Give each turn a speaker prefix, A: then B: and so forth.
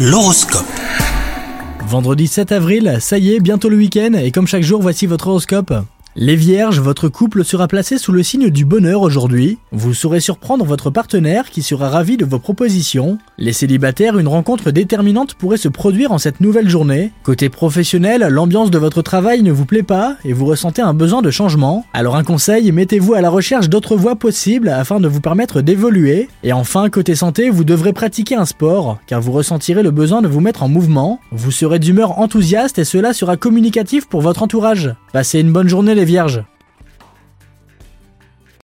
A: L'horoscope.
B: Vendredi 7 avril, ça y est, bientôt le week-end, et comme chaque jour, voici votre horoscope. Les vierges, votre couple sera placé sous le signe du bonheur aujourd'hui. Vous saurez surprendre votre partenaire qui sera ravi de vos propositions. Les célibataires, une rencontre déterminante pourrait se produire en cette nouvelle journée. Côté professionnel, l'ambiance de votre travail ne vous plaît pas et vous ressentez un besoin de changement. Alors un conseil, mettez-vous à la recherche d'autres voies possibles afin de vous permettre d'évoluer. Et enfin, côté santé, vous devrez pratiquer un sport car vous ressentirez le besoin de vous mettre en mouvement. Vous serez d'humeur enthousiaste et cela sera communicatif pour votre entourage. Passez une bonne journée les vierges.